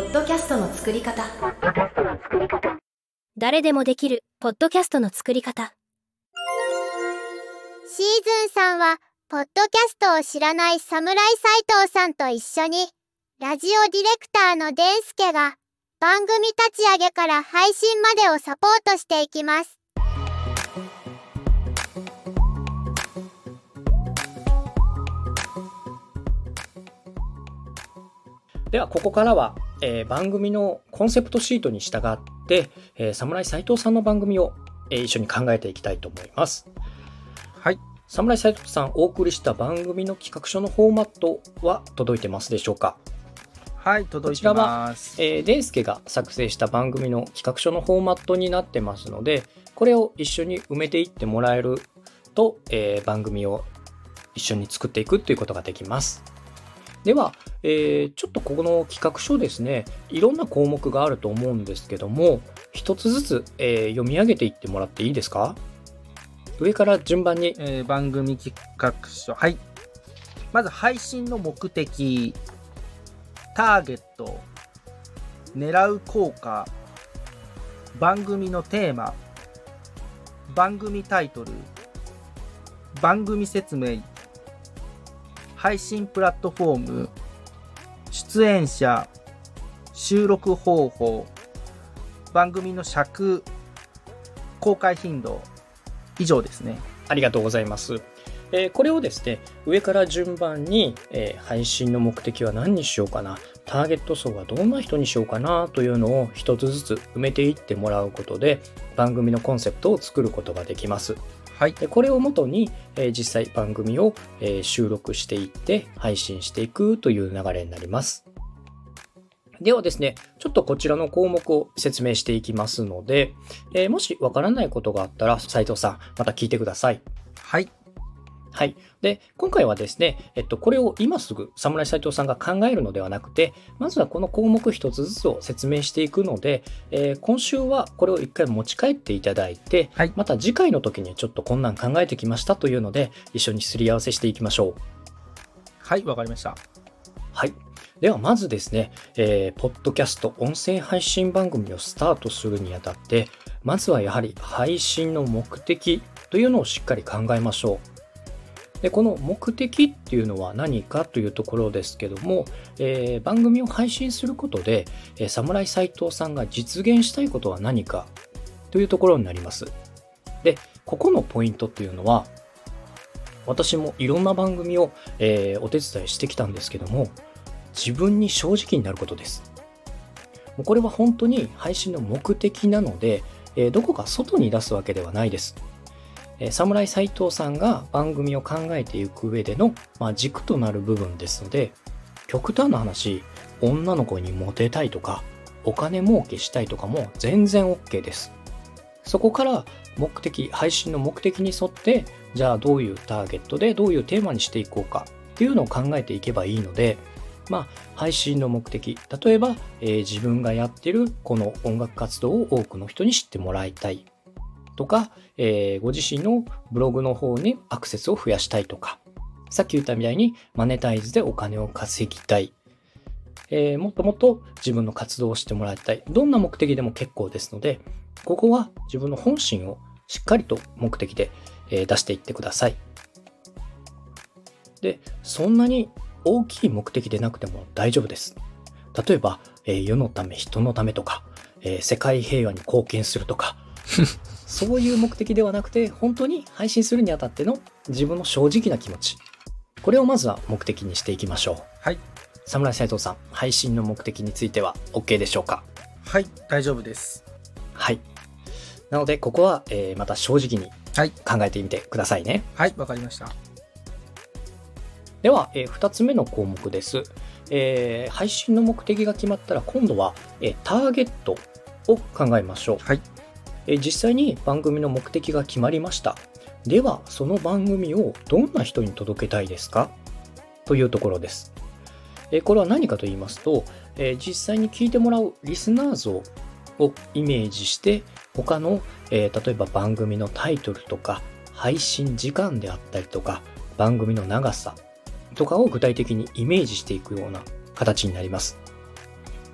ポッドキャストの作り方。誰でもできるポッドキャストの作り方。シーズンさんはポッドキャストを知らない侍斎藤さんと一緒にラジオディレクターのデンスケが番組立ち上げから配信までをサポートしていきます。ではここからは、えー番組のコンセプトシートに従って、えー、侍斎藤さんの番組を、えー一緒に考えていきたいと思います。はい。侍斎藤さんお送りした番組の企画書のフォーマットは届いてますでしょうか？はい、届いてます。えー、デイスケが作成した番組の企画書のフォーマットになってますので、これを一緒に埋めていってもらえると、えー番組を一緒に作っていくっていうことができます。では、えーちょっとここの企画書ですね、いろんな項目があると思うんですけども、一つずつ、えー読み上げていってもらっていいですか？上から順番に、えー番組企画書。はい。まず配信の目的、ターゲット、狙う効果、番組のテーマ、番組タイトル、番組説明、配信プラットフォーム、出演者、収録方法、番組の尺、公開頻度、以上ですね。ありがとうございます。えーこれをですね、上から順番に、えー配信の目的は何にしようかな、ターゲット層はどんな人にしようかなというのを一つずつ埋めていってもらうことで、番組のコンセプトを作ることができます。はい。でこれをもとに、えー実際番組を、えー収録していって配信していくという流れになります。ではですね、ちょっとこちらの項目を説明していきますので、えーもしわからないことがあったら斉藤さん、また聞いてください。はい。はい。で、今回はですね、えっと、これを今すぐ侍斉藤さんが考えるのではなくて、まずはこの項目一つずつを説明していくので、えー今週はこれを一回持ち帰っていただいて、はいまた次回の時にちょっとこんなん考えてきましたというので、一緒にすり合わせしていきましょう。はい、わかりました。はい。ではまずですね、えーポッドキャスト音声配信番組をスタートするにあたって、まずはやはり配信の目的というのをしっかり考えましょう。で、この目的っていうのは何かというところですけども、えー番組を配信することで、えー、侍斎藤さんが実現したいことは何かというところになります。で、ここのポイントっていうのは、私もいろんな番組を、えーお手伝いしてきたんですけども、自分に正直になることです。これは本当に配信の目的なので、えーどこか外に出すわけではないです。え侍斎藤さんが番組を考えていく上での、まあ、軸となる部分ですので、極端な話、女の子にモテたいとか、お金儲けしたいとかも全然 OK です。そこから目的、配信の目的に沿って、じゃあどういうターゲットでどういうテーマにしていこうかっていうのを考えていけばいいので、まあ、配信の目的、例えば、えー自分がやってるこの音楽活動を多くの人に知ってもらいたいとか、えーご自身のブログの方にアクセスを増やしたいとか、さっき言ったみたいにマネタイズでお金を稼ぎたい、えーもっともっと自分の活動をしてもらいたい。どんな目的でも結構ですので、ここは自分の本心をしっかりと目的で、え出していってください。で、そんなに大きい目的でなくても大丈夫です。例えば、え世のため、人のためとか、え世界平和に貢献するとか、そういう目的ではなくて、本当に配信するにあたっての自分の正直な気持ち。これをまずは目的にしていきましょう。はい。侍斉藤さん、配信の目的については OK でしょうか？はい、大丈夫です。はい。なので、ここは、えーまた正直にはい。考えてみてくださいね。はい、わかりました。では、え2つ目の項目です。えー配信の目的が決まったら、今度は、えーターゲットを考えましょう。はい。え実際に番組の目的が決まりました。では、その番組をどんな人に届けたいですか？というところです。えこれは何かと言いますと、え実際に聞いてもらうリスナー像をイメージして、他の、え例えば番組のタイトルとか、配信時間であったりとか、番組の長さとかを具体的にイメージしていくような形になります。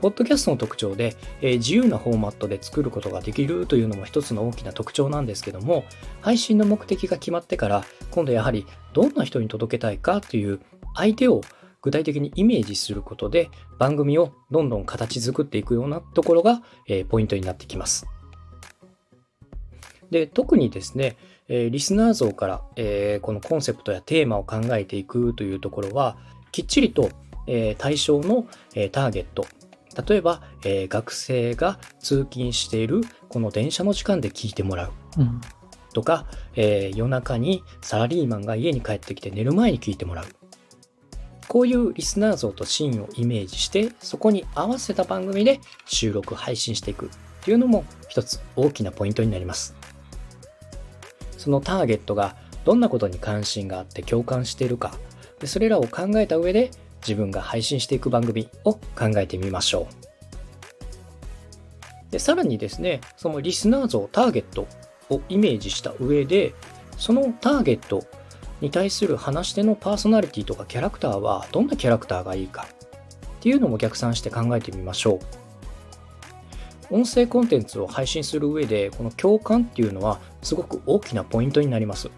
ポッドキャストの特徴で、え自由なフォーマットで作ることができるというのも一つの大きな特徴なんですけども、配信の目的が決まってから、今度やはりどんな人に届けたいかという相手を具体的にイメージすることで、番組をどんどん形作っていくようなところが、えポイントになってきます。で、特にですね、えリスナー像から、えこのコンセプトやテーマを考えていくというところは、きっちりと、え対象の、えターゲット、例えば、えー学生が通勤しているこの電車の時間で聞いてもらううん。とか、えー夜中にサラリーマンが家に帰ってきて寝る前に聞いてもらう。こういうリスナー像とシーンをイメージして、そこに合わせた番組で収録、配信していくっていうのも一つ大きなポイントになります。そのターゲットがどんなことに関心があって共感しているか、でそれらを考えた上で自分が配信していく番組を考えてみましょう。でさらにですね、そのリスナー像、ターゲットをイメージした上で、そのターゲットに対する話し手のパーソナリティとかキャラクターはどんなキャラクターがいいかっていうのも逆算して考えてみましょう。音声コンテンツを配信する上で、この共感っていうのはすごく大きなポイントになります。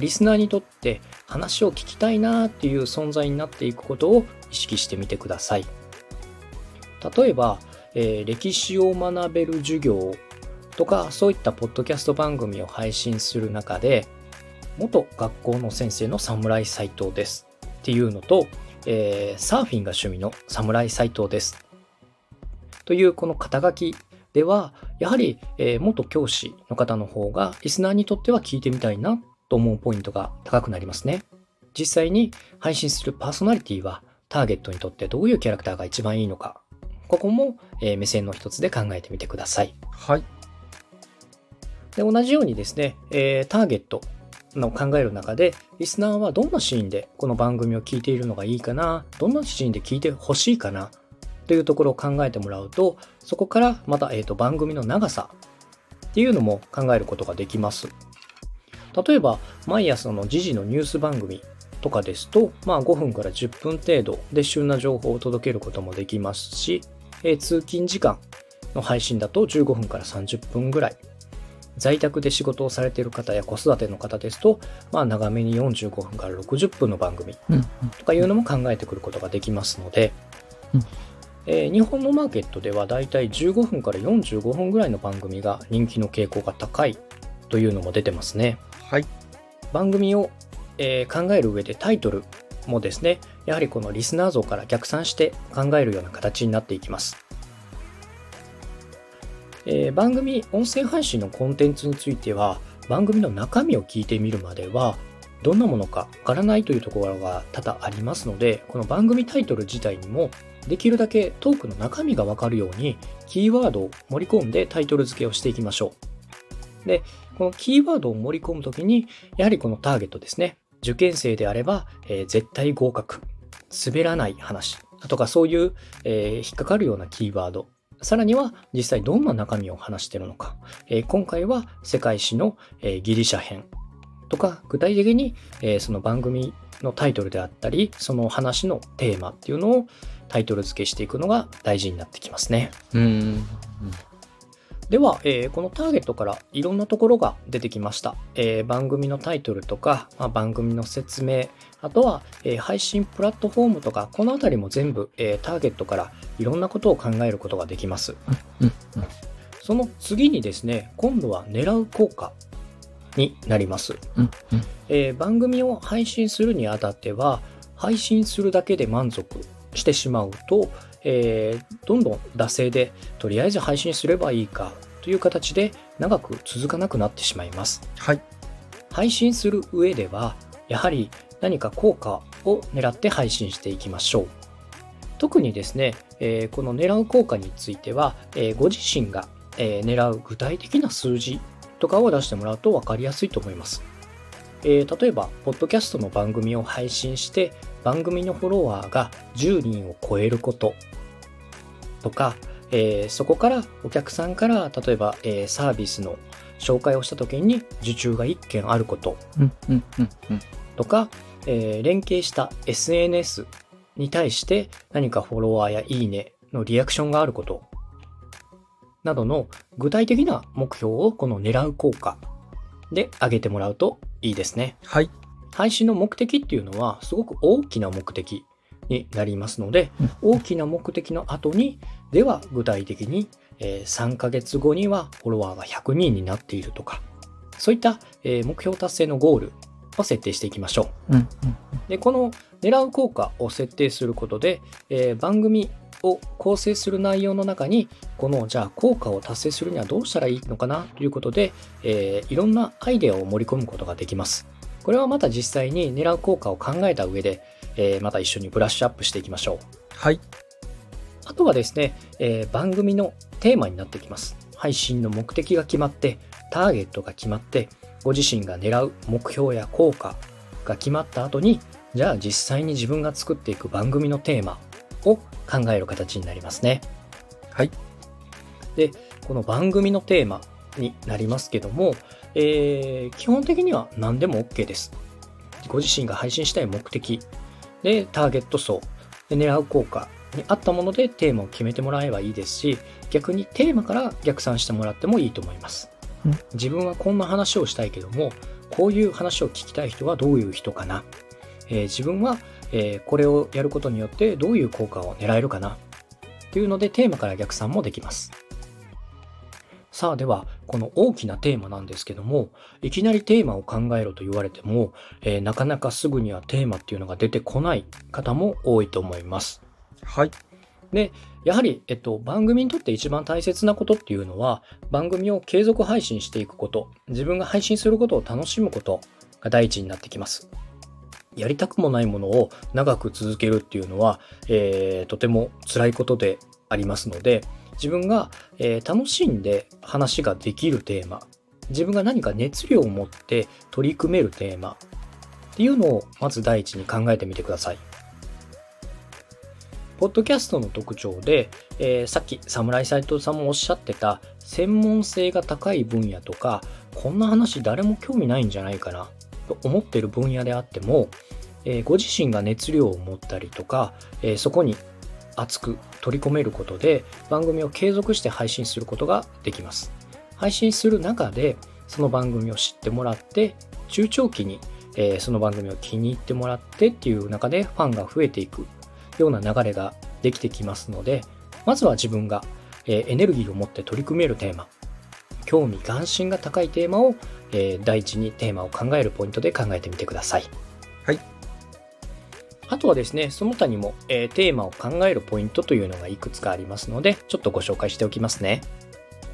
リスナーにとって話を聞きたいなっていう存在になっていくことを意識してみてください。例えば、えー歴史を学べる授業とかそういったポッドキャスト番組を配信する中で元学校の先生の侍斎藤ですっていうのと、えーサーフィンが趣味の侍斎藤ですというこの肩書きではやはり、えー元教師の方の方がリスナーにとっては聞いてみたいなと思うポイントが高くなりますね実際に配信するパーソナリティはターゲットにとってどういうキャラクターが一番いいのかここも、えー目線の一つで考えてみてくださいはい。で同じようにですね、えーターゲットの考える中で、リスナーはどんなシーンでこの番組を聞いているのがいいかな、どんなシーンで聞いてほしいかな、というところを考えてもらうと、そこからまた、えーと番組の長さっていうのも考えることができます。例えば、毎朝の時事のニュース番組とかですと、まあ5分から10分程度で旬な情報を届けることもできますし、えー通勤時間の配信だと15分から30分ぐらい。在宅で仕事をされている方や子育ての方ですと、まあ長めに45分から60分の番組うん。とかいうのも考えてくることができますので、うんえー日本のマーケットではだいたい15分から45分ぐらいの番組が人気の傾向が高いというのも出てますね。はい。番組を、えー考える上でタイトルもですね、やはりこのリスナー像から逆算して考えるような形になっていきます。えー番組音声配信のコンテンツについては番組の中身を聞いてみるまではどんなものかわからないというところが多々ありますのでこの番組タイトル自体にもできるだけトークの中身がわかるようにキーワードを盛り込んでタイトル付けをしていきましょうでこのキーワードを盛り込むときにやはりこのターゲットですね。受験生であれば、えー絶対合格。滑らない話。とかそういう、えー引っかかるようなキーワード。さらには実際どんな中身を話しているのか、えー今回は世界史の、えギリシャ編。とか具体的に、えその番組のタイトルであったりその話のテーマっていうのをタイトル付けしていくのが大事になってきますね。うん。では、えーこのターゲットからいろんなところが出てきました。えー番組のタイトルとか、まあ、番組の説明、あとは、えー配信プラットフォームとか、このあたりも全部、えーターゲットからいろんなことを考えることができます。うん。その次にですね、今度は狙う効果になります。えー番組を配信するにあたっては配信するだけで満足してしまうと、えーどんどん惰性でとりあえず配信すればいいかという形で長く続かなくなってしまいますはい。配信する上ではやはり何か効果を狙って配信していきましょう特にですね、えーこの狙う効果については、えーご自身が、えー狙う具体的な数字とかを出してもらうと分かりやすいと思います。えー例えば、ポッドキャストの番組を配信して、番組のフォロワーが10人を超えることとか、えーそこからお客さんから、例えば、えーサービスの紹介をした時に受注が1件あること。とか、えー連携した SNS に対して何かフォロワーやいいねのリアクションがあることなどの具体的な目標をこの狙う効果で上げてもらうといいですね。はい。配信の目的っていうのはすごく大きな目的になりますので、大きな目的の後に、では具体的に、えー3ヶ月後にはフォロワーが100人になっているとか、そういった、えー目標達成のゴールを設定していきましょう。で、この狙う効果を設定することで、えー番組を構成する内容の中に、このじゃあ効果を達成するにはどうしたらいいのかなということで、えーいろんなアイデアを盛り込むことができます。これはまた実際に狙う効果を考えた上で、えーまた一緒にブラッシュアップしていきましょう。はい。あとはですね、えー番組のテーマになってきます。配信の目的が決まって、ターゲットが決まって、ご自身が狙う目標や効果が決まった後に、じゃあ実際に自分が作っていく番組のテーマを考える形になりますね。はい。で、この番組のテーマになりますけども、えー基本的には何でも OK です。ご自身が配信したい目的、で、ターゲット層、で狙う効果に合ったものでテーマを決めてもらえばいいですし、逆にテーマから逆算してもらってもいいと思いますうん。自分はこんな話をしたいけども、こういう話を聞きたい人はどういう人かな。えー自分は、えーこれをやることによってどういう効果を狙えるかな。っていうのでテーマから逆算もできます。さあでは、この大きなテーマなんですけども、いきなりテーマを考えろと言われても、えーなかなかすぐにはテーマっていうのが出てこない方も多いと思います。はい。で、やはり、えっと、番組にとって一番大切なことっていうのは、番組を継続配信していくこと、自分が配信することを楽しむことが第一になってきます。やりたくもないものを長く続けるっていうのは、えーとても辛いことでありますので、自分が、えー楽しんで話ができるテーマ、自分が何か熱量を持って取り組めるテーマっていうのをまず第一に考えてみてください。ポッドキャストの特徴で、えーさっき侍斎藤さんもおっしゃってた専門性が高い分野とかこんな話誰も興味ないんじゃないかなと思ってる分野であっても、えーご自身が熱量を持ったりとか、えーそこに熱く取り込めることで番組を継続して配信することができます配信する中でその番組を知ってもらって中長期に、その番組を気に入ってもらってっていう中でファンが増えていくような流れができてきますので、まずは自分が、エネルギーを持って取り組めるテーマ、興味関心が高いテーマを、第一にテーマを考えるポイントで考えてみてください。はい。あとはですね、その他にも、えーテーマを考えるポイントというのがいくつかありますので、ちょっとご紹介しておきますね。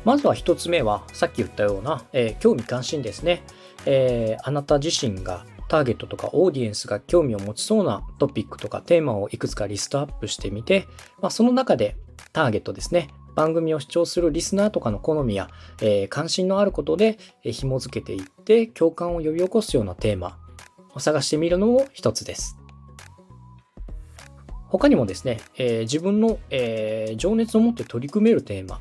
まずは一つ目は、さっき言ったような、えー興味関心ですね。えーあなた自身がターゲットとかオーディエンスが興味を持ちそうなトピックとかテーマをいくつかリストアップしてみて、まあ、その中でターゲットですね。番組を視聴するリスナーとかの好みや、えー関心のあることで、紐付けていって共感を呼び起こすようなテーマを探してみるのも一つです。他にもですね、えー自分の、えー情熱を持って取り組めるテーマ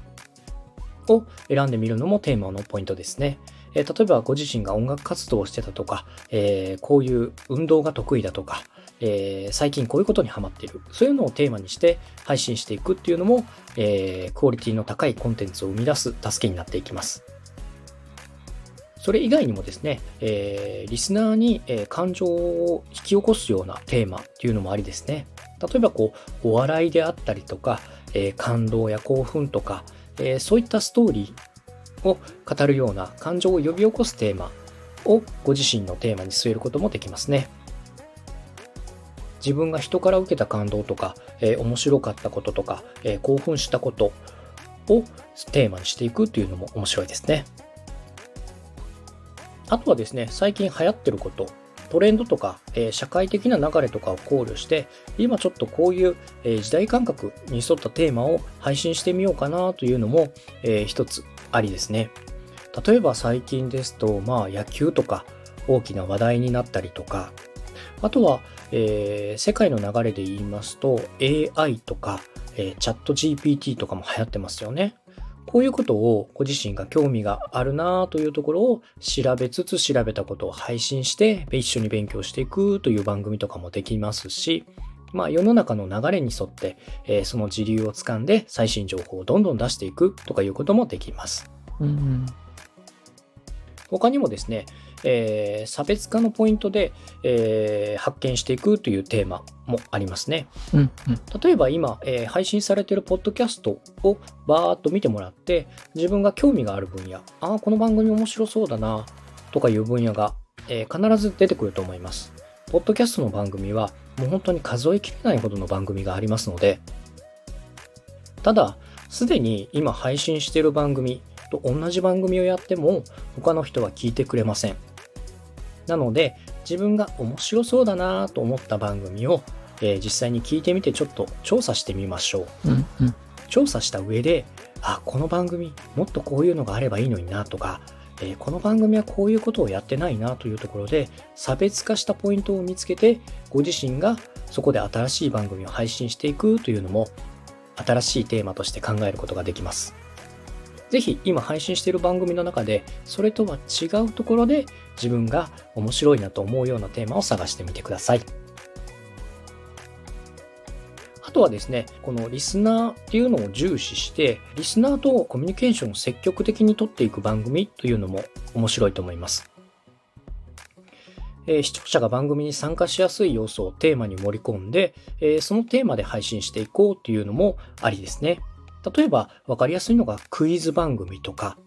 を選んでみるのもテーマのポイントですね。えー例えばご自身が音楽活動をしてたとか、えーこういう運動が得意だとか、えー最近こういうことにハマっている。そういうのをテーマにして配信していくっていうのも、えークオリティの高いコンテンツを生み出す助けになっていきます。それ以外にもですね、えーリスナーに、えー感情を引き起こすようなテーマっていうのもありですね。例えばこう、お笑いであったりとか、えー感動や興奮とか、えーそういったストーリーを語るような感情を呼び起こすテーマをご自身のテーマに据えることもできますね。自分が人から受けた感動とか、えー面白かったこととか、えー興奮したことをテーマにしていくっていうのも面白いですね。あとはですね、最近流行ってること、トレンドとか、えー社会的な流れとかを考慮して、今ちょっとこういう、えー時代感覚に沿ったテーマを配信してみようかなというのも、えー一つありですね。例えば最近ですと、まあ野球とか大きな話題になったりとか、あとは、えー世界の流れで言いますと AI とか、えーチャット GPT とかも流行ってますよね。こういうことをご自身が興味があるなというところを調べつつ調べたことを配信して一緒に勉強していくという番組とかもできますし、まあ世の中の流れに沿って、えーその時流をつかんで最新情報をどんどん出していくとかいうこともできます。うん他にもですね、えー差別化のポイントで、えー発見していくというテーマもありますね。うんうん。例えば今、えー配信されているポッドキャストをバーッと見てもらって自分が興味がある分野ああこの番組面白そうだなとかいう分野が、えー必ず出てくると思います。ポッドキャストの番組はもう本当に数えきれないほどの番組がありますのでただすでに今配信している番組と同じ番組をやっても他の人は聞いてくれませんなので自分が面白そうだなと思った番組をえー実際に聞いてみてちょっと調査してみましょう。うんうん調査した上で、あ、この番組もっとこういうのがあればいいのになとか、えーこの番組はこういうことをやってないなというところで差別化したポイントを見つけてご自身がそこで新しい番組を配信していくというのも新しいテーマとして考えることができます。ぜひ今配信している番組の中でそれとは違うところで自分が面白いなと思うようなテーマを探してみてください。あとはですね、このリスナーっていうのを重視して、リスナーとコミュニケーションを積極的に取っていく番組というのも面白いと思います。えー視聴者が番組に参加しやすい要素をテーマに盛り込んで、えーそのテーマで配信していこうというのもありですね。例えば、分かりやすいのがクイズ番組とか、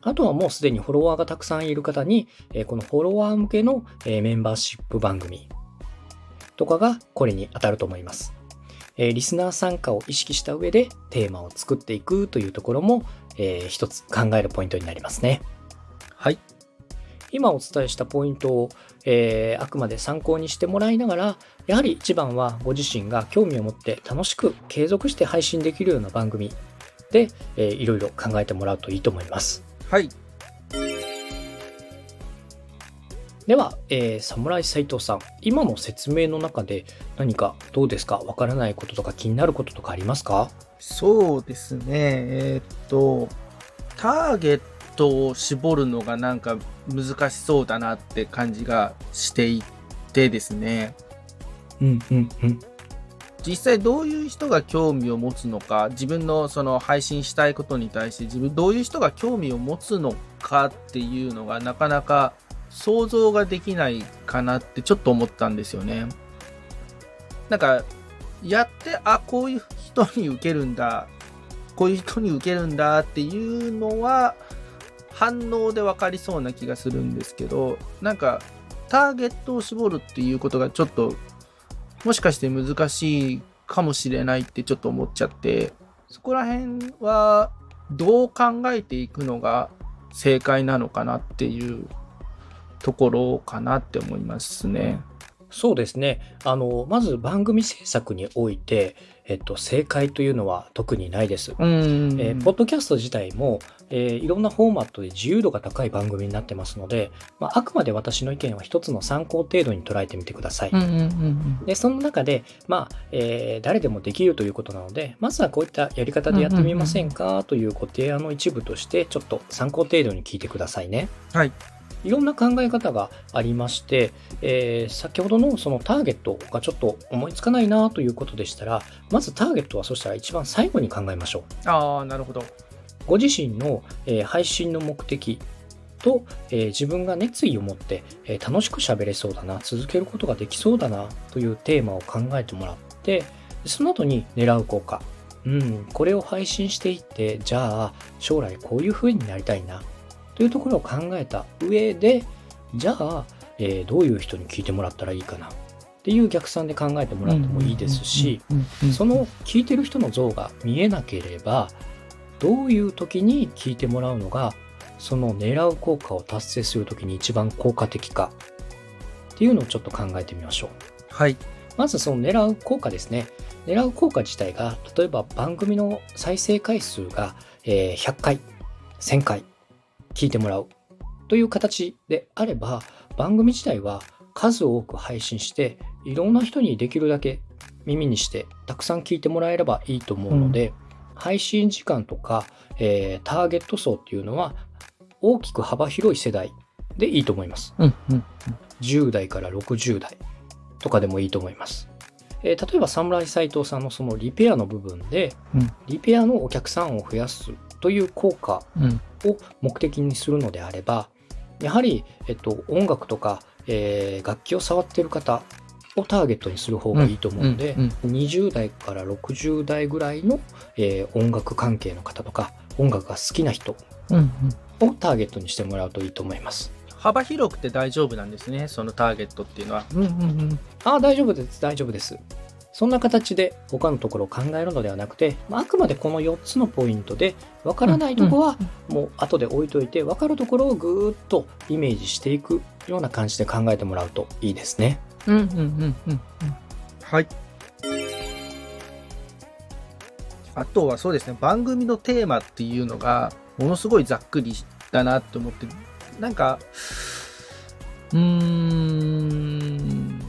あとはもうすでにフォロワーがたくさんいる方に、このフォロワー向けの、メンバーシップ番組とかがこれに当たると思います。リスナー参加を意識した上でテーマを作っていくというところも、一つ考えるポイントになりますね。はい今お伝えしたポイントを、えーあくまで参考にしてもらいながら、やはり一番はご自身が興味を持って楽しく継続して配信できるような番組で、えーいろいろ考えてもらうといいと思います。はい。では、えー、侍斉藤さん、今の説明の中で何かどうですか？わからないこととか気になることとかありますか？そうですね。えーっとターゲットを絞るのがなんか難しそうだなって感じがしていてですねうんうんうん。実際どういう人が興味を持つのか自分のその配信したいことに対して自分どういう人が興味を持つのかっていうのがなかなか想像ができないかなってちょっと思ったんですよね。なんかやってあこういう人に受けるんだこういう人に受けるんだっていうのは反応で分かりそうな気がするんですけどなんかターゲットを絞るっていうことがちょっともしかして難しいかもしれないってちょっと思っちゃって、そこら辺はどう考えていくのが正解なのかなっていうところかなって思いますね。そうですね。あの、まず番組制作において、えっと、正解というのは特にないです。うんえーポッドキャスト自体も、えーいろんなフォーマットで自由度が高い番組になってますので、まあ、あくまで私の意見は一つの参考程度に捉えてみてください。うんうんうんで、その中で、まあ、えー誰でもできるということなので、まずはこういったやり方でやってみませんかというご提案の一部として、ちょっと参考程度に聞いてくださいね。はい。いろんな考え方がありまして、えー先ほどのそのターゲットがちょっと思いつかないなということでしたら、まずターゲットはそしたら一番最後に考えましょう。ああ、なるほど。ご自身の、配信の目的と、自分が熱意を持って、え楽しく喋れそうだな、続けることができそうだなというテーマを考えてもらって、その後に狙う効果。うん、これを配信していって、じゃあ将来こういう風になりたいなというところを考えた上で、じゃあ、どういう人に聞いてもらったらいいかなっていう逆算で考えてもらってもいいですし、その聞いてる人の像が見えなければどういう時に聞いてもらうのがその狙う効果を達成する時に一番効果的か。っていうのをちょっと考えてみましょう。はい。まずその狙う効果ですね。狙う効果自体が例えば番組の再生回数がえー100回1000回聞いてもらう。という形であれば番組自体は数多く配信していろんな人にできるだけ耳にしてたくさん聞いてもらえればいいと思うので、配信時間とか、えーターゲット層っていうのは大きく幅広い世代でいいと思います。うんうん10代から60代とかでもいいと思います。えー例えば侍斎藤さんのそのリペアの部分で、うんリペアのお客さんを増やすという効果うん。を目的にするのであればやはり、えっと、音楽とか、えー楽器を触っている方をターゲットにする方がいいと思うので、うん20代から60代ぐらいの、えー音楽関係の方とか音楽が好きな人うんうん。をターゲットにしてもらうといいと思います。幅広くて大丈夫なんですね、そのターゲットっていうのは。うんうんうん。ああ、大丈夫です、大丈夫です。そんな形で他のところを考えるのではなくて、まああくまでこの4つのポイントで、わからないところはもう後で置いといて、わかるところをぐーっとイメージしていくような感じで考えてもらうといいですね。うんうんうんうんうん。はい。あとはそうですね、番組のテーマっていうのが、ものすごいざっくりだなって思って、なんか、うーん、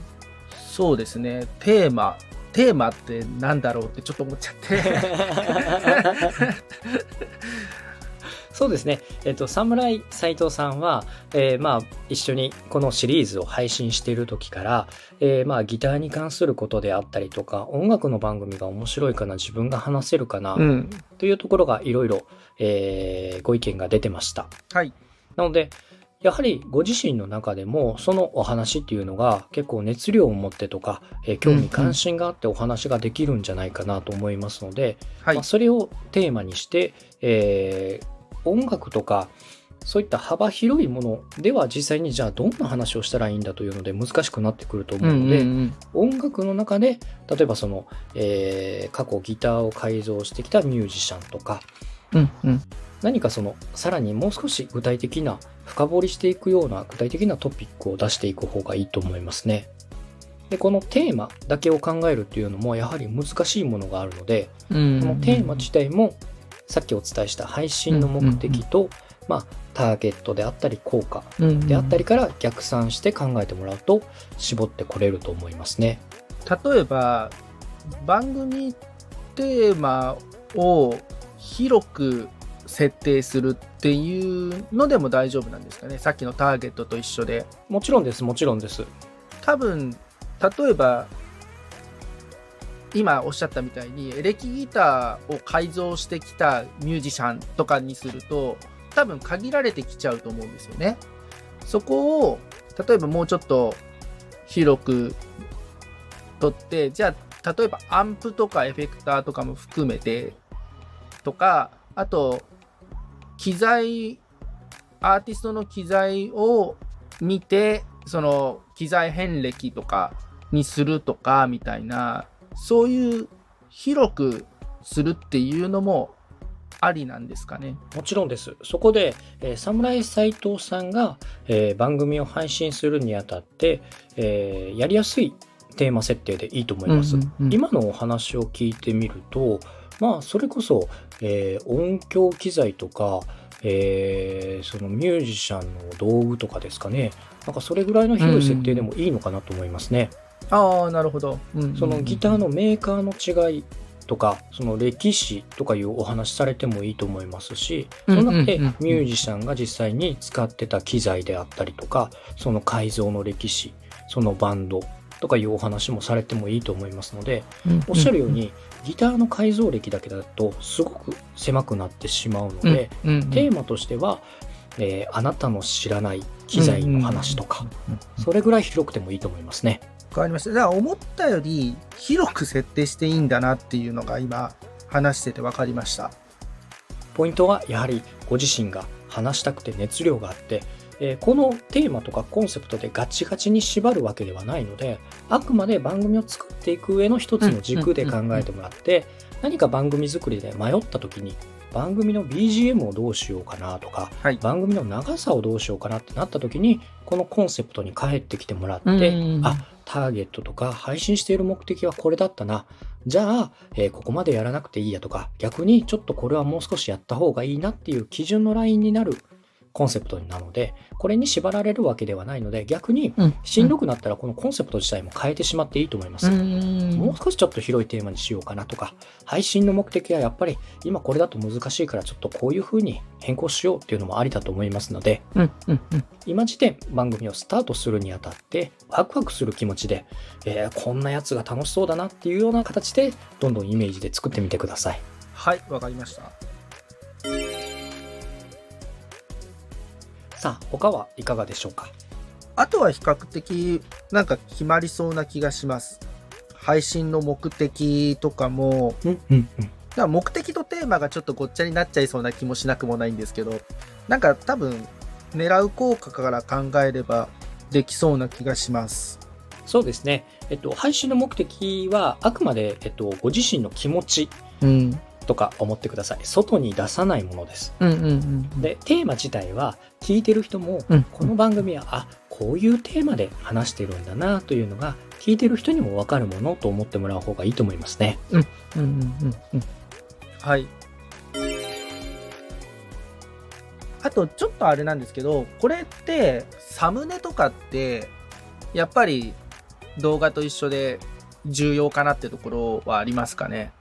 そうですね、テーマ、テーマってなんだろうってちょっと思っちゃって。そうですね。えっと、侍斎藤さんは、えーまあ、一緒にこのシリーズを配信している時から、えーまあ、ギターに関することであったりとか、音楽の番組が面白いかな、自分が話せるかな、うん。というところがいろいろ、えーご意見が出てました。はい。なので、やはりご自身の中でもそのお話っていうのが結構熱量を持ってとか、えー興味関心があってお話ができるんじゃないかなと思いますので、はいまあ、。それをテーマにして、えー音楽とかそういった幅広いものでは実際にじゃあどんな話をしたらいいんだというので難しくなってくると思うので、ん音楽の中で例えばその、えー過去ギターを改造してきたミュージシャンとかうんうん。何かそのさらにもう少し具体的な深掘りしていくような具体的なトピックを出していく方がいいと思いますね。でこのテーマだけを考えるっていうのもやはり難しいものがあるのでうんこのテーマ自体もさっきお伝えした配信の目的と、まあ、ターゲットであったり効果であったり。りから逆算して考えてもらうと絞ってこれると思いますね。例えば番組テーマを広く設定するっていうのでも大丈夫なんですかねさっきのターゲットと一緒でもちろんですもちろんです。多分例えば今おっしゃったみたいにエレキギターを改造してきたミュージシャンとかにすると多分限られてきちゃうと思うんですよね。そこを例えばもうちょっと広く取ってじゃあ例えばアンプとかエフェクターとかも含めてとかあと機材アーティストの機材を見てその機材遍歴とかにするとかみたいなそういう広くするっていうのもありなんですかね。もちろんです。そこで、えー、侍斎藤さんが、えー番組を配信するにあたって、えーやりやすいテーマ設定でいいと思います。うんうんうん今のお話を聞いてみると、まあ、それこそ、えー音響機材とか、えーそのミュージシャンの道具とかですかね。なんかそれぐらいの広い設定でもいいのかなと思いますね。ああなるほど。うんそのギターのメーカーの違いとかその歴史とかいうお話されてもいいと思いますしその中でうんうん。うんうんミュージシャンが実際に使ってた機材であったりとかその改造の歴史そのバンドとかいうお話もされてもいいと思いますのでおっしゃるようにギターの改造歴だけだとすごく狭くなってしまうのでうんうんテーマとしては、えーあなたの知らない機材の話とかうんうんうん。それぐらい広くてもいいと思いますね。わかりました。だから思ったより広く設定していいんだなっていうのが今話してて分かりました。ポイントはやはりご自身が話したくて熱量があって、えーこのテーマとかコンセプトでガチガチに縛るわけではないのであくまで番組を作っていく上の一つの軸で考えてもらって何か番組作りで迷った時に番組の BGM をどうしようかなとかはい。番組の長さをどうしようかなってなった時にこのコンセプトに帰ってきてもらって、うんあターゲットとか配信している目的はこれだったなじゃあ、えーここまでやらなくていいやとか逆にちょっとこれはもう少しやった方がいいなっていう基準のラインになるコンセプトなので、これに縛られるわけではないので、逆にうんしんどくなったらこのコンセプト自体も変えてしまっていいと思います。もう少しちょっと広いテーマにしようかなとか、配信の目的はやっぱり今これだと難しいからちょっとこういう風に変更しようっていうのもありだと思いますので、うんうんうん今時点番組をスタートするにあたってワクワクする気持ちで、えーこんなやつが楽しそうだなっていうような形でどんどんイメージで作ってみてください。はい、わかりました。さあ、他はいかがでしょうか？あとは比較的なんか決まりそうな気がします。配信の目的とかも、うんうんうん。だから目的とテーマがちょっとごっちゃになっちゃいそうな気もしなくもないんですけど、なんか多分狙う効果から考えればできそうな気がします。そうですね。えっと、配信の目的はあくまで、えっと、ご自身の気持ちうん。とか思ってください。外に出さないものです。うんうんうん。で、テーマ自体は聞いてる人も、うん、この番組は、あ、こういうテーマで話してるんだなというのが、聞いてる人にもわかるものと思ってもらう方がいいと思いますね。うんうんうんうん。はい。あと、ちょっとあれなんですけど、これって、サムネとかって、やっぱり動画と一緒で重要かなってところはありますかね？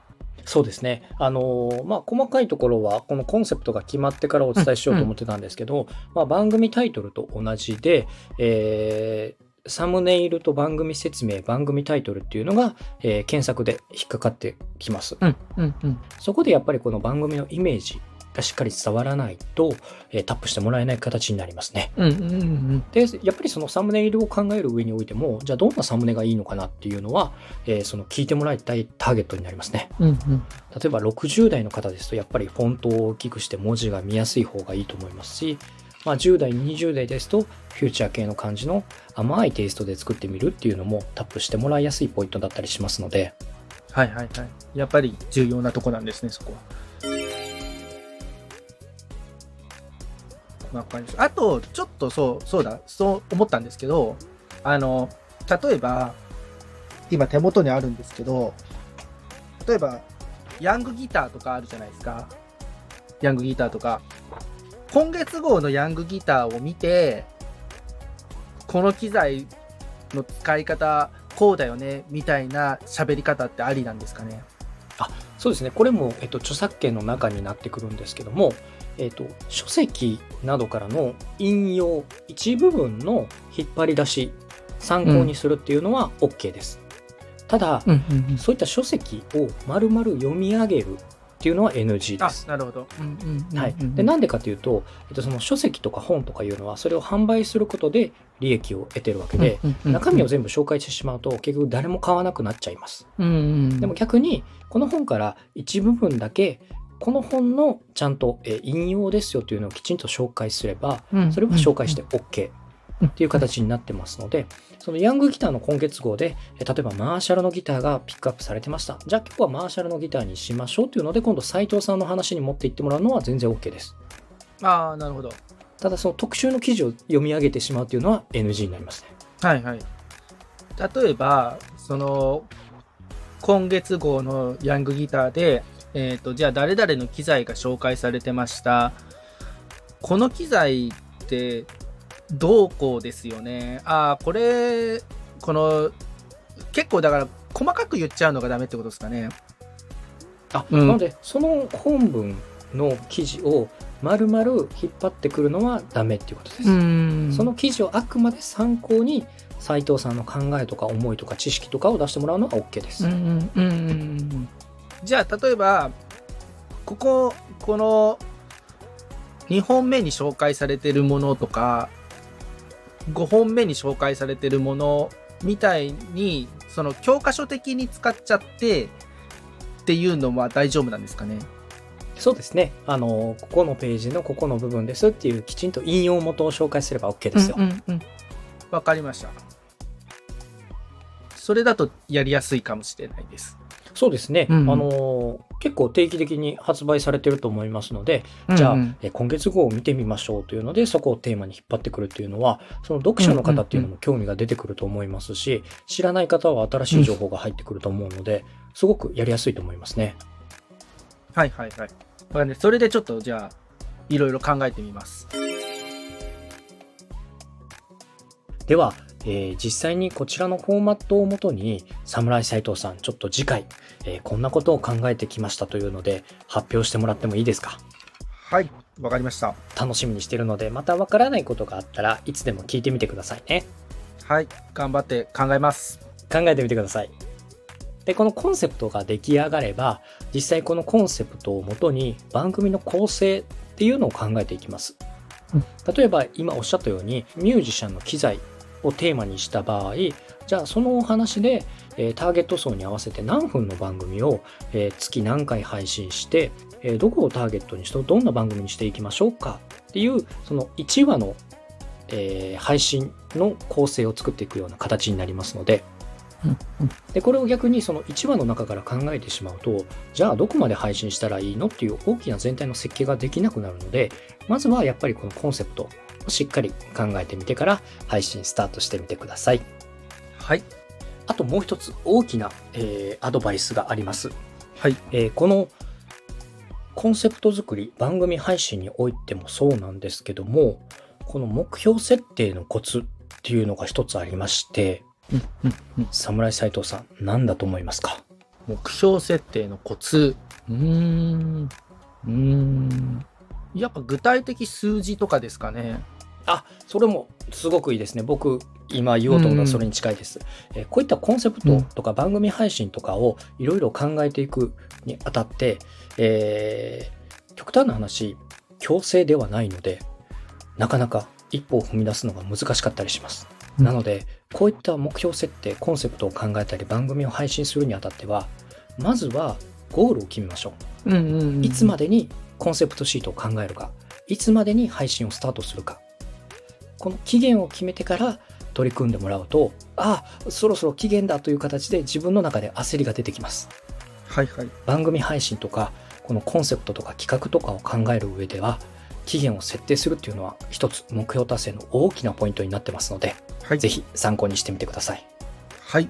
そうですね。あのーまあ、細かいところは、このコンセプトが決まってからお伝えしようと思ってたんですけど、まあ、番組タイトルと同じで、えーサムネイルと番組説明、番組タイトルっていうのが、えー検索で引っかかってきます。うんうんうん。そこでやっぱりこの番組のイメージがしっかり伝わらないと、えータップしてもらえない形になりますね。うんうんうんで、やっぱりそのサムネイルを考える上においても、じゃあどんなサムネがいいのかなっていうのは、えーその聞いてもらいたいターゲットになりますね。うんうん例えば60代の方ですと、やっぱりフォントを大きくして文字が見やすい方がいいと思いますし、まあ、10代、20代ですと、フューチャー系の感じの甘いテイストで作ってみるっていうのもタップしてもらいやすいポイントだったりしますので、はいはいはい。やっぱり重要なとこなんですね、そこは。わかりました。あと、ちょっとそう、そうだ、そう思ったんですけど、あの、例えば、今手元にあるんですけど、例えば、ヤングギターとかあるじゃないですか。ヤングギターとか。今月号のヤングギターを見て、この機材の使い方、こうだよね、みたいな喋り方ってありなんですかね？あそうですね、これも、えっと、著作権の中になってくるんですけども、えっと、書籍などからの引用、一部分の引っ張り出し、参考にするっていうのは OK です。ただ、うんうんうん。そういった書籍を丸々読み上げるっていうのは NG であす。なるほど。うんうんうんはい、うんでなんでかというと、えっと、その書籍とか本とかいうのはそれを販売することで利益を得てるわけで、うんうんうん中身を全部紹介してしまうと結局誰も買わなくなっちゃいます。うんうんでも逆にこの本から一部分だけこの本のちゃんとえー引用ですよというのをきちんと紹介すればうん。それは紹介して OK っていう形になってますのでそのヤングギターの今月号でえー例えばマーシャルのギターがピックアップされてました。じゃあ今日はマーシャルのギターにしましょうというので今度斉藤さんの話に持っていってもらうのは全然 OK です。ああ、なるほど。ただその特集の記事を読み上げてしまうというのは NG になりますね。はいはい。例えば、その、今月号のヤングギターで、えっ、と、じゃあ誰々の機材が紹介されてました。この機材って、どうこうですよね。ああ、これ、この、結構だから、細かく言っちゃうのがダメってことですかね。あ、うんなのでその本文の記事を丸々引っ張ってくるのはダメっていうことです、んその記事をあくまで参考に斉藤さんの考えとか思いとか知識とかを出してもらうのが OK です、うんうんうんうんうんじゃあ例えばこここの2本目に紹介されてるものとか5本目に紹介されてるものみたいにその教科書的に使っちゃってっていうのは大丈夫なんですかね？そうですね。あのここのページのここの部分ですっていうきちんと引用元を紹介すれば OK ですよ、うんうんうん。わかりました。それだとやりやすいかもしれないですそうですね、うん、あの結構定期的に発売されてると思いますので、じゃあ、うんうん、え今月号を見てみましょうというので、そこをテーマに引っ張ってくるというのは、その読者の方っていうのも興味が出てくると思いますし、うんうんうん、知らない方は新しい情報が入ってくると思うので、すごくやりやすいと思いますね。はいはいはい。それでちょっとじゃあ、いろいろ考えてみます。では、えー実際にこちらのフォーマットをもとに、侍斎藤さん、ちょっと次回、えーこんなことを考えてきましたというので、発表してもらってもいいですか？はい、わかりました。楽しみにしてるので、またわからないことがあったらいつでも聞いてみてくださいね。はい、頑張って考えます。考えてみてください。で、このコンセプトが出来上がれば、実際このコンセプトをもとに番組の構成っていうのを考えていきますうん。例えば今おっしゃったようにミュージシャンの機材をテーマにした場合、じゃあそのお話で、えターゲット層に合わせて何分の番組を、え月何回配信して、えどこをターゲットにしてどんな番組にしていきましょうかっていうその1話の、え配信の構成を作っていくような形になりますので、でこれを逆にその1話の中から考えてしまうとじゃあどこまで配信したらいいのっていう大きな全体の設計ができなくなるのでまずはやっぱりこのコンセプト。しっかり考えてみてから配信スタートしてみてくださいはい、あともう一つ大きな、えーアドバイスがあります、はい、えーこのコンセプト作り番組配信においてもそうなんですけどもこの目標設定のコツっていうのが一つありましてうんうんうん侍斎藤さん何だと思いますか？目標設定のコツ。うーん。うーん。やっぱ具体的数字とかですかね。あ、それもすごくいいですね。僕、今言おうと思ったらそれに近いです。えーこういったコンセプトとか番組配信とかをいろいろ考えていくにあたって、えー極端な話、強制ではないので、なかなか一歩を踏み出すのが難しかったりします。うんなので、こういった目標設定、コンセプトを考えたり番組を配信するにあたっては、まずはゴールを決めましょう。うんうん、うん。いつまでにコンセプトシートを考えるか、いつまでに配信をスタートするか、この期限を決めてから取り組んでもらうと、ああ、そろそろ期限だという形で自分の中で焦りが出てきます。はいはい。番組配信とか、このコンセプトとか企画とかを考える上では、期限を設定するっていうのは一つ目標達成の大きなポイントになってますので、はい。ぜひ参考にしてみてください。はい。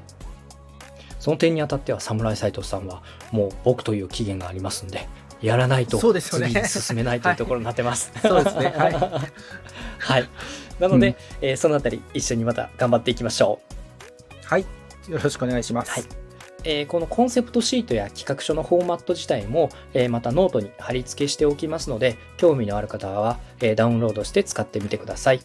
その点にあたっては侍斎藤さんはもう僕という期限がありますんで、やらないとそうですよね次に進めないというところになってます。そうですねはいはい。なので、うんえーそのあたり一緒にまた頑張っていきましょう。はい。よろしくお願いします。はいえーこのコンセプトシートや企画書のフォーマット自体も、えーまたノートに貼り付けしておきますので、興味のある方は、えーダウンロードして使ってみてください。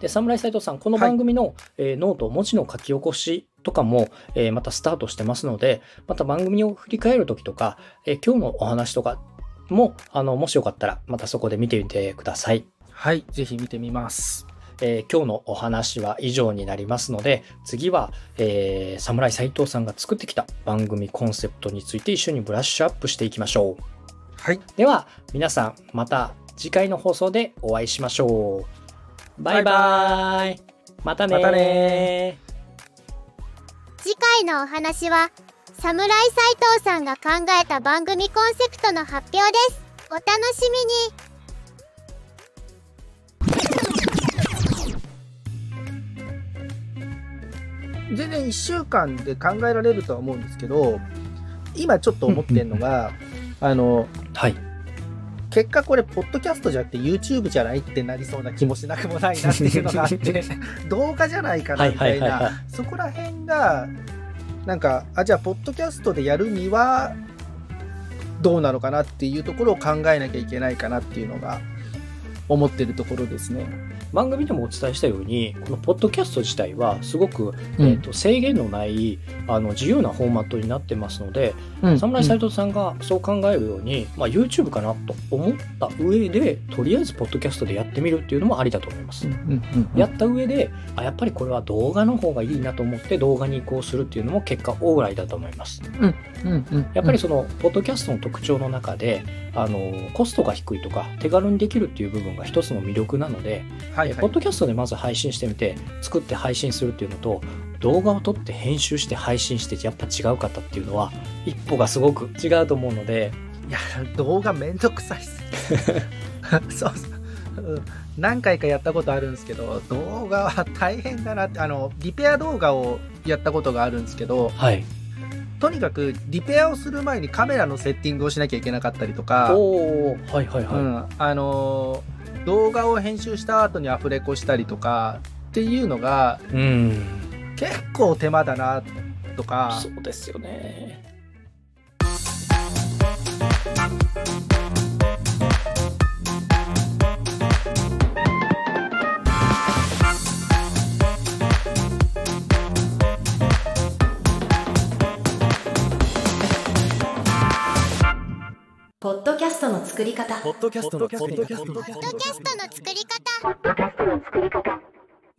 で、侍斎藤さん、この番組の、えー note、文字の書き起こしとかも、えーまたスタートしてますので、また番組を振り返るときとか、えー今日のお話とかも、あの、もしよかったら、またそこで見てみてください。はい。ぜひ見てみます。えー今日のお話は以上になりますので、次は、えー、侍斎藤さんが作ってきた番組コンセプトについて一緒にブラッシュアップしていきましょう。はい。では、皆さん、また次回の放送でお会いしましょう。バイバイ。またねーまたね次回のお話は、侍斎藤さんが考えた番組コンセプトの発表です。お楽しみに全然1週間で考えられるとは思うんですけど、今ちょっと思ってるのが、あの、はい。結果これ、ポッドキャストじゃなくて YouTube じゃないってなりそうな気もしなくもないなっていうのがあって、動画じゃないかなみたいな、そこら辺が、なんか、あ、じゃあ、ポッドキャストでやるには、どうなのかなっていうところを考えなきゃいけないかなっていうのが、思ってるところですね。番組でもお伝えしたように、このポッドキャスト自体はすごく、うんえー、と制限のないあの自由なフォーマットになってますので、うん侍斎藤さんがそう考えるように、まあ、YouTube かなと思った上でとりあえずポッドキャストでやってみるっていうのもありだと思います。やった上であやっぱりこれは動画の方がいいなと思って動画に移行するっていうのも結果オーライだと思います。やっぱりそのポッドキャストの特徴の中であのコストが低いとか手軽にできるっていう部分が一つの魅力なので、はいはいポッドキャストでまず配信してみて作って配信するっていうのと動画を撮って編集して配信してやっぱ違うかったっていうのは一歩がすごく違うと思うのでいや、動画めんどくさいっす。そうそう。うん何回かやったことあるんですけど、動画は大変だなって、あの、リペア動画をやったことがあるんですけど、はいとにかくリペアをする前にカメラのセッティングをしなきゃいけなかったりとか、はいはいはい、うん、あのー動画を編集した後にアフレコしたりとか、っていうのがうん。結構手間だなとかそうですよね。ポッドキャストの作り方。ポッドキャストの作り方。ポッドキャストの作り方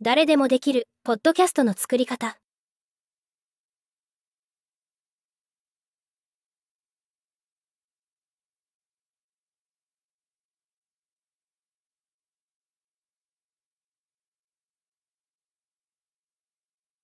誰でもできる、ポッドキャストの作り方。